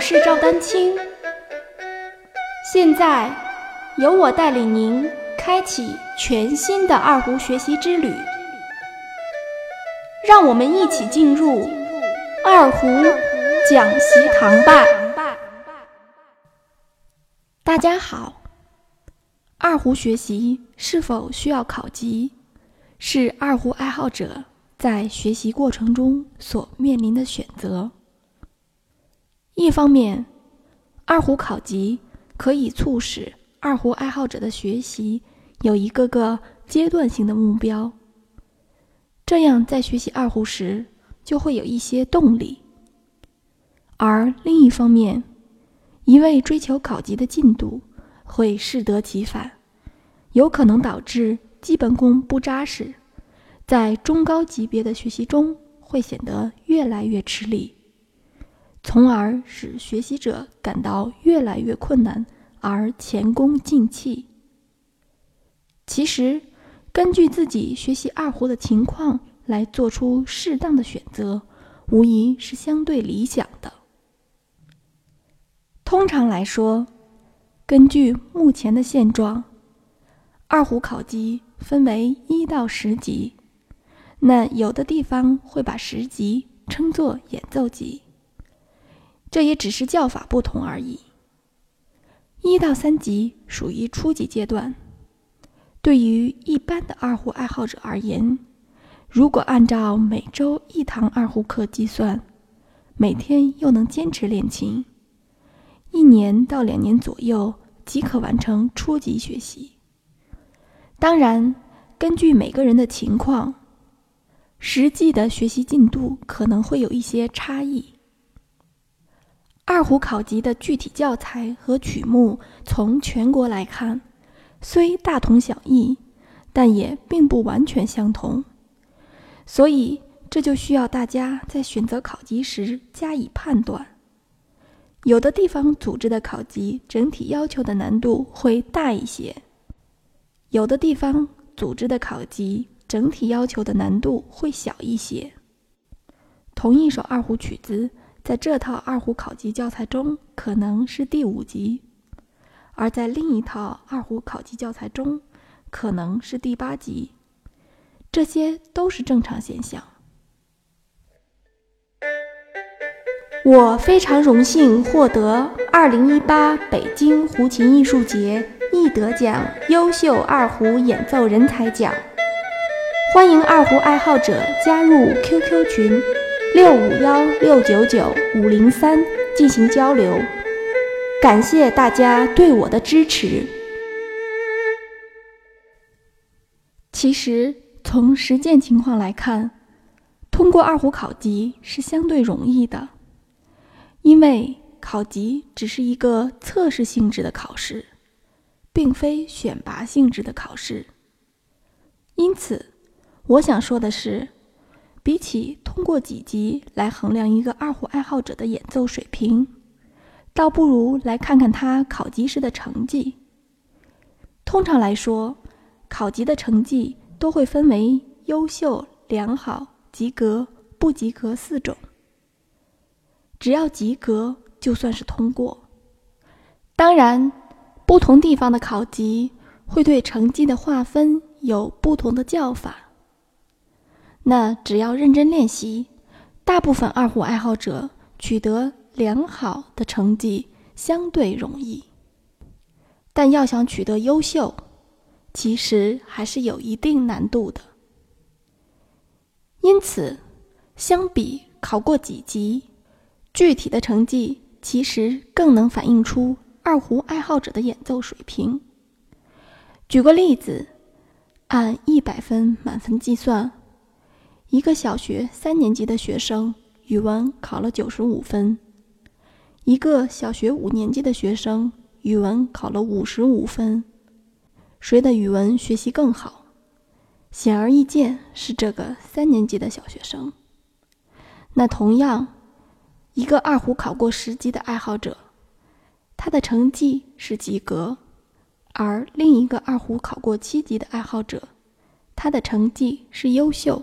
我是赵丹青，现在由我带领您开启全新的二胡学习之旅，让我们一起进入二胡讲习堂吧。大家好，二胡学习是否需要考级，是二胡爱好者在学习过程中所面临的选择。一方面，二胡考级可以促使二胡爱好者的学习有一个个阶段性的目标，这样在学习二胡时就会有一些动力；而另一方面，一味追求考级的进度会适得其反，有可能导致基本功不扎实，在中高级别的学习中会显得越来越吃力。从而使学习者感到越来越困难，而前功尽弃。其实，根据自己学习二胡的情况来做出适当的选择，无疑是相对理想的。通常来说，根据目前的现状，二胡考级分为一到十级，那有的地方会把十级称作演奏级。这也只是叫法不同而已。一到三级属于初级阶段，对于一般的二胡爱好者而言，如果按照每周一堂二胡课计算，每天又能坚持练琴，一年到两年左右即可完成初级学习。当然，根据每个人的情况，实际的学习进度可能会有一些差异。二胡考级的具体教材和曲目，从全国来看，虽大同小异，但也并不完全相同。所以，这就需要大家在选择考级时加以判断。有的地方组织的考级整体要求的难度会大一些，有的地方组织的考级整体要求的难度会小一些。同一首二胡曲子。在这套二胡考级教材中，可能是第五级；而在另一套二胡考级教材中，可能是第八级。这些都是正常现象。我非常荣幸获得2018北京胡琴艺术节易得奖优秀二胡演奏人才奖，欢迎二胡爱好者加入 QQ 群。六五幺六九九五零三进行交流，感谢大家对我的支持。其实从实践情况来看，通过二胡考级是相对容易的，因为考级只是一个测试性质的考试，并非选拔性质的考试。因此，我想说的是。比起通过几级来衡量一个二胡爱好者的演奏水平，倒不如来看看他考级时的成绩。通常来说，考级的成绩都会分为优秀、良好、及格、不及格四种。只要及格，就算是通过。当然，不同地方的考级会对成绩的划分有不同的叫法。那只要认真练习，大部分二胡爱好者取得良好的成绩相对容易。但要想取得优秀，其实还是有一定难度的。因此，相比考过几级，具体的成绩其实更能反映出二胡爱好者的演奏水平。举个例子，按一百分满分计算。一个小学三年级的学生语文考了九十五分，一个小学五年级的学生语文考了五十五分，谁的语文学习更好？显而易见是这个三年级的小学生。那同样，一个二胡考过十级的爱好者，他的成绩是及格，而另一个二胡考过七级的爱好者，他的成绩是优秀。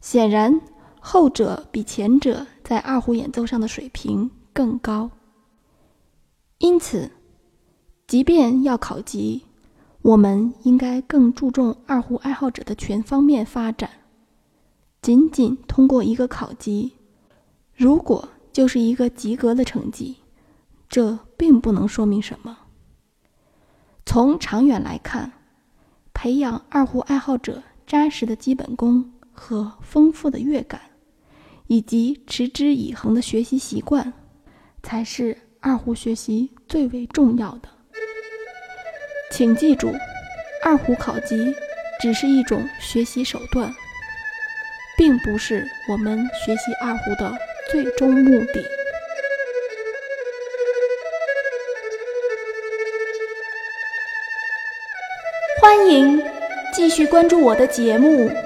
显然，后者比前者在二胡演奏上的水平更高。因此，即便要考级，我们应该更注重二胡爱好者的全方面发展。仅仅通过一个考级，如果就是一个及格的成绩，这并不能说明什么。从长远来看，培养二胡爱好者扎实的基本功和丰富的乐感，以及持之以恒的学习习惯，才是二胡学习最为重要的。请记住，二胡考级只是一种学习手段，并不是我们学习二胡的最终目的。欢迎继续关注我的节目《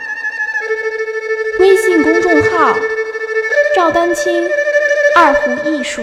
微信公众号：赵丹青二胡艺术。